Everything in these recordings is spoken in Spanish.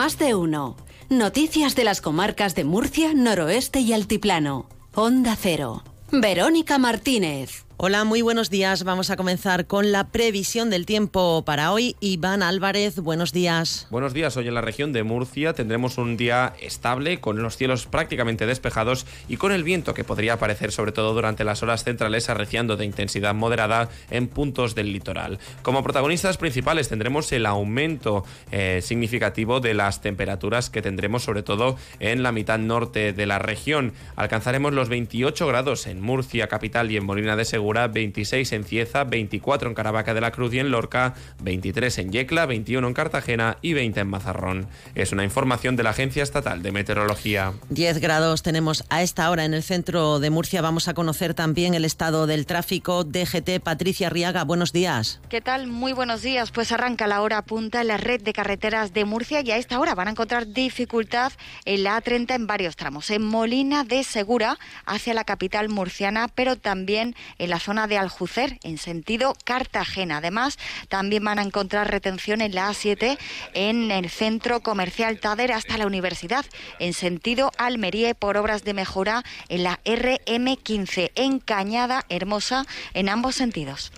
Más de uno. Noticias de las comarcas de Murcia, Noroeste y Altiplano. Onda Cero. Verónica Martínez. Hola, muy buenos días. Vamos a comenzar con la previsión del tiempo para hoy. Iván Álvarez, buenos días. Buenos días. Hoy en la región de Murcia tendremos un día estable, con los cielos prácticamente despejados y con el viento que podría aparecer sobre todo durante las horas centrales arreciando de intensidad moderada en puntos del litoral. Como protagonistas principales tendremos el aumento eh, significativo de las temperaturas que tendremos sobre todo en la mitad norte de la región. Alcanzaremos los 28 grados en Murcia, capital y en Molina de Segura 26 en Cieza, 24 en Caravaca de la Cruz y en Lorca, 23 en Yecla, 21 en Cartagena y 20 en Mazarrón. Es una información de la Agencia Estatal de Meteorología. 10 grados tenemos a esta hora en el centro de Murcia. Vamos a conocer también el estado del tráfico. DGT, Patricia Riaga, buenos días. ¿Qué tal? Muy buenos días. Pues arranca la hora punta en la red de carreteras de Murcia y a esta hora van a encontrar dificultad en la A30 en varios tramos. En Molina de Segura hacia la capital murciana, pero también en la zona de Aljucer, en sentido Cartagena. Además, también van a encontrar retención en la A7 en el centro comercial Tader hasta la universidad, en sentido Almería por obras de mejora en la RM15, en Cañada Hermosa, en ambos sentidos.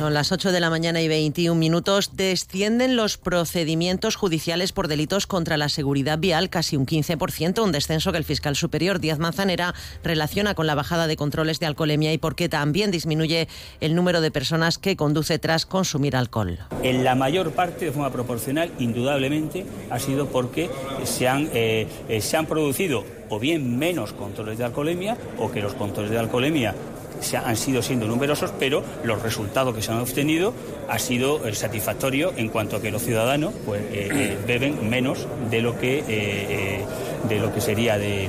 Son las 8 de la mañana y 21 minutos. Descienden los procedimientos judiciales por delitos contra la seguridad vial casi un 15%, un descenso que el fiscal superior Díaz Manzanera relaciona con la bajada de controles de alcoholemia y porque también disminuye el número de personas que conduce tras consumir alcohol. En la mayor parte, de forma proporcional, indudablemente, ha sido porque se han, eh, eh, se han producido o bien menos controles de alcoholemia o que los controles de alcoholemia se han sido siendo numerosos, pero los resultados que se han obtenido ha sido eh, satisfactorio en cuanto a que los ciudadanos pues, eh, eh, beben menos de lo que, de lo que sería de,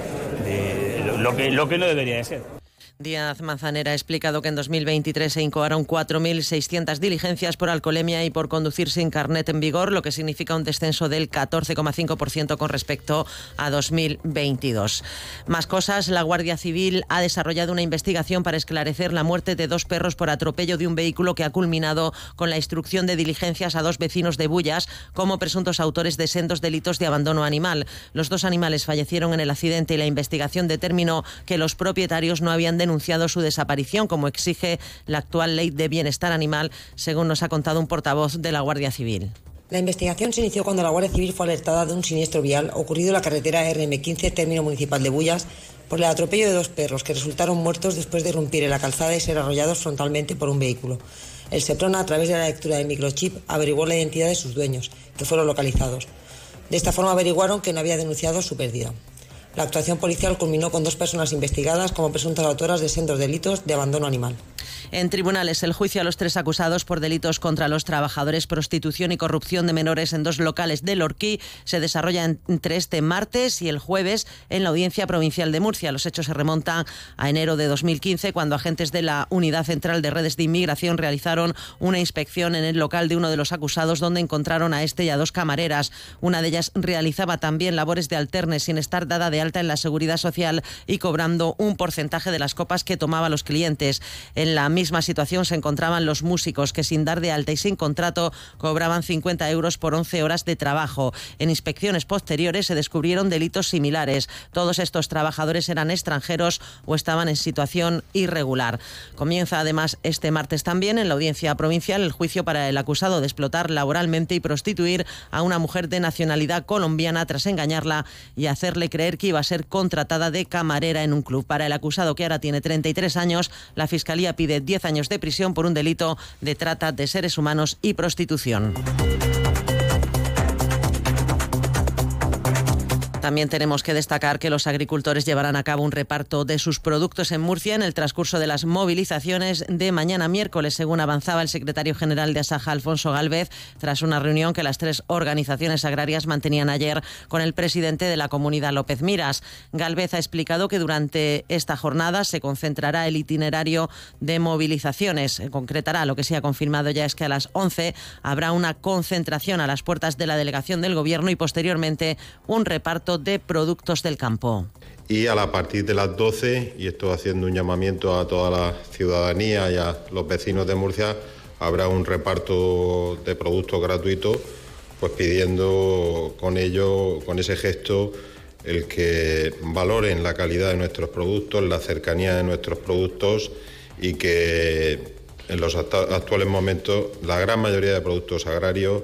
lo, que, lo que no debería de ser. Díaz Manzanera ha explicado que en 2023 se incoaron 4.600 diligencias por alcoholemia y por conducir sin carnet en vigor, lo que significa un descenso del 14,5% con respecto a 2022. Más cosas, la Guardia Civil ha desarrollado una investigación para esclarecer la muerte de dos perros por atropello de un vehículo que ha culminado con la instrucción de diligencias a dos vecinos de Bullas como presuntos autores de sendos delitos de abandono animal. Los dos animales fallecieron en el accidente y la investigación determinó que los propietarios no habían denunciado denunciado su desaparición, como exige la actual ley de bienestar animal, según nos ha contado un portavoz de la Guardia Civil. La investigación se inició cuando la Guardia Civil fue alertada de un siniestro vial ocurrido en la carretera RM15, término municipal de Bullas, por el atropello de dos perros que resultaron muertos después de irrumpir en la calzada y ser arrollados frontalmente por un vehículo. El SEPRONA, a través de la lectura de microchip, averiguó la identidad de sus dueños, que fueron localizados. De esta forma averiguaron que no había denunciado su pérdida. La actuación policial culminó con dos personas investigadas como presuntas autoras de sendos delitos de abandono animal. En tribunales, el juicio a los tres acusados por delitos contra los trabajadores, prostitución y corrupción de menores en dos locales de Lorquí se desarrolla entre este martes y el jueves en la Audiencia Provincial de Murcia. Los hechos se remontan a enero de 2015, cuando agentes de la Unidad Central de Redes de Inmigración realizaron una inspección en el local de uno de los acusados, donde encontraron a este y a dos camareras. Una de ellas realizaba también labores de alterne sin estar dada de alta en la seguridad social y cobrando un porcentaje de las copas que tomaba los clientes. En la misma situación se encontraban los músicos que sin dar de alta y sin contrato cobraban 50 euros por 11 horas de trabajo. En inspecciones posteriores se descubrieron delitos similares. Todos estos trabajadores eran extranjeros o estaban en situación irregular. Comienza además este martes también en la audiencia provincial el juicio para el acusado de explotar laboralmente y prostituir a una mujer de nacionalidad colombiana tras engañarla y hacerle creer que iba a ser contratada de camarera en un club. Para el acusado que ahora tiene 33 años, la Fiscalía pide 10 años de prisión por un delito de trata de seres humanos y prostitución. También tenemos que destacar que los agricultores llevarán a cabo un reparto de sus productos en Murcia en el transcurso de las movilizaciones de mañana miércoles, según avanzaba el secretario general de Asaja, Alfonso Galvez, tras una reunión que las tres organizaciones agrarias mantenían ayer con el presidente de la comunidad, López Miras. Galvez ha explicado que durante esta jornada se concentrará el itinerario de movilizaciones. Concretará lo que se ha confirmado ya es que a las 11 habrá una concentración a las puertas de la delegación del Gobierno y posteriormente un reparto de productos del campo. Y a partir de las 12, y estoy haciendo un llamamiento a toda la ciudadanía y a los vecinos de Murcia, habrá un reparto de productos gratuitos, pues pidiendo con ello, con ese gesto, el que valoren la calidad de nuestros productos, la cercanía de nuestros productos y que en los actuales momentos la gran mayoría de productos agrarios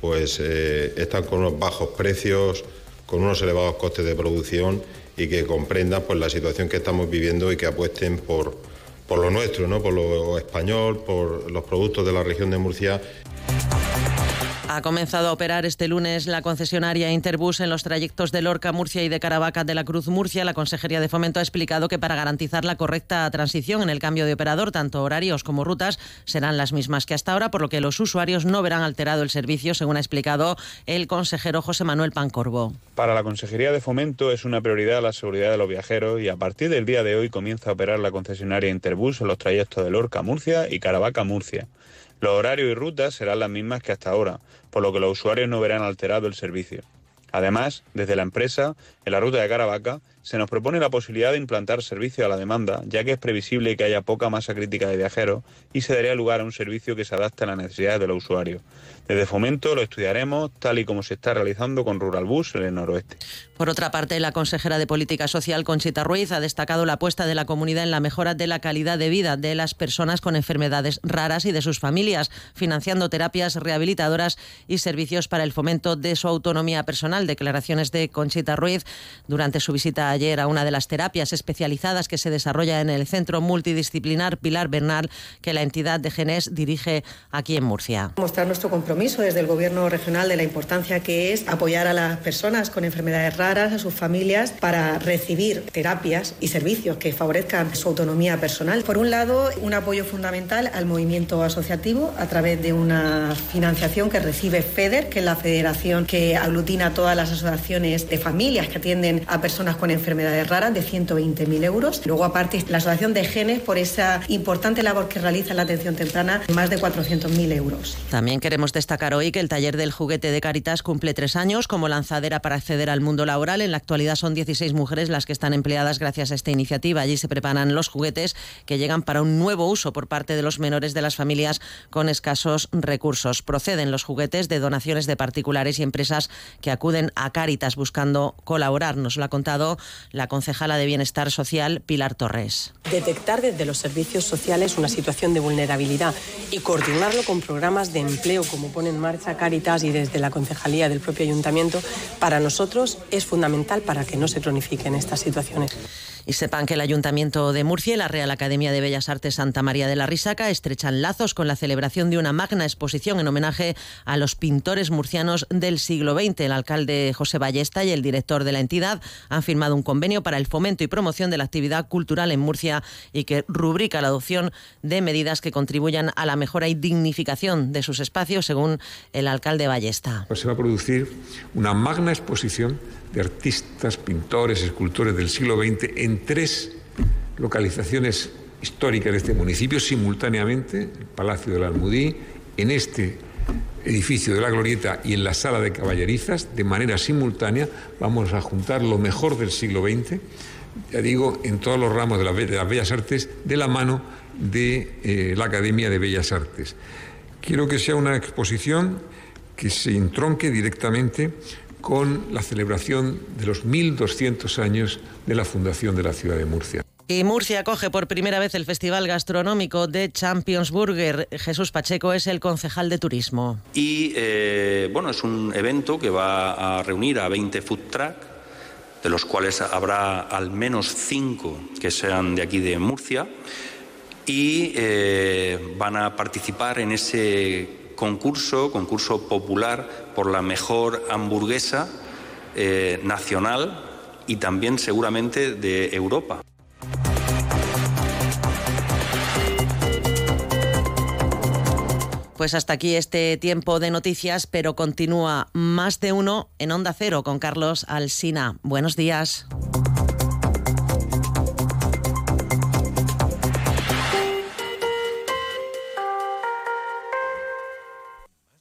pues eh, están con unos bajos precios, con unos elevados costes de producción y que comprendan pues la situación que estamos viviendo y que apuesten por, por lo nuestro, ¿no? por lo español, por los productos de la región de Murcia. Ha comenzado a operar este lunes la concesionaria Interbus en los trayectos de Lorca, Murcia y de Caravaca de la Cruz Murcia. La Consejería de Fomento ha explicado que para garantizar la correcta transición en el cambio de operador, tanto horarios como rutas serán las mismas que hasta ahora, por lo que los usuarios no verán alterado el servicio, según ha explicado el consejero José Manuel Pancorbo. Para la Consejería de Fomento es una prioridad la seguridad de los viajeros y a partir del día de hoy comienza a operar la concesionaria Interbus en los trayectos de Lorca, Murcia y Caravaca, Murcia. Los horarios y rutas serán las mismas que hasta ahora, por lo que los usuarios no verán alterado el servicio. Además, desde la empresa, en la ruta de Caravaca, se nos propone la posibilidad de implantar servicio a la demanda, ya que es previsible que haya poca masa crítica de viajeros y se daría lugar a un servicio que se adapte a las necesidades de los usuarios. Desde Fomento lo estudiaremos tal y como se está realizando con Rural Bus en el noroeste. Por otra parte, la consejera de Política Social, Conchita Ruiz, ha destacado la apuesta de la comunidad en la mejora de la calidad de vida de las personas con enfermedades raras y de sus familias, financiando terapias rehabilitadoras y servicios para el fomento de su autonomía personal. Declaraciones de Conchita Ruiz durante su visita ayer a una de las terapias especializadas que se desarrolla en el Centro Multidisciplinar Pilar Bernal, que la entidad de Genes dirige aquí en Murcia. Mostrar nuestro compromiso desde el Gobierno regional de la importancia que es apoyar a las personas con enfermedades raras, a sus familias, para recibir terapias y servicios que favorezcan su autonomía personal. Por un lado, un apoyo fundamental al movimiento asociativo a través de una financiación que recibe FEDER, que es la federación que aglutina todas las asociaciones de familias que atienden a personas con enfermedades raras, de 120.000 euros. Luego, aparte, la Asociación de Genes, por esa importante labor que realiza en la atención temprana, más de 400.000 euros. También queremos destacar hoy que el taller del juguete de Caritas cumple tres años como lanzadera para acceder al mundo laboral. En la actualidad son 16 mujeres las que están empleadas gracias a esta iniciativa. Allí se preparan los juguetes que llegan para un nuevo uso por parte de los menores de las familias con escasos recursos. Proceden los juguetes de donaciones de particulares y empresas que acuden a Caritas buscando colaborar. Nos lo ha contado la concejala de Bienestar Social, Pilar Torres. Detectar desde los servicios sociales una situación de vulnerabilidad y coordinarlo con programas de empleo como pone en marcha Caritas y desde la concejalía del propio ayuntamiento, para nosotros es fundamental para que no se cronifiquen estas situaciones. Y sepan que el Ayuntamiento de Murcia y la Real Academia de Bellas Artes Santa María de la Risaca estrechan lazos con la celebración de una magna exposición en homenaje a los pintores murcianos del siglo XX. El alcalde José Ballesta y el director de la entidad han firmado un convenio para el fomento y promoción de la actividad cultural en Murcia y que rubrica la adopción de medidas que contribuyan a la mejora y dignificación de sus espacios, según el alcalde Ballesta. Pues se va a producir una magna exposición de artistas, pintores, escultores del siglo XX en tres localizaciones históricas de este municipio simultáneamente, el Palacio del Almudí, en este edificio de la Glorieta y en la Sala de Caballerizas, de manera simultánea, vamos a juntar lo mejor del siglo XX, ya digo, en todos los ramos de, las Bellas Artes, de la mano de eh, la Academia de Bellas Artes. Quiero que sea una exposición que se entronque directamente con la celebración de los 1.200 años de la fundación de la ciudad de Murcia. Y Murcia acoge por primera vez el Festival Gastronómico de Champions Burger. Jesús Pacheco es el concejal de turismo. Y eh, bueno, es un evento que va a reunir a 20 food truck, de los cuales habrá al menos 5 que sean de aquí de Murcia, y eh, van a participar en ese concurso, concurso popular por la mejor hamburguesa eh, nacional y también seguramente de Europa. Pues hasta aquí este tiempo de noticias, pero continúa más de uno en Onda Cero con Carlos Alsina. Buenos días.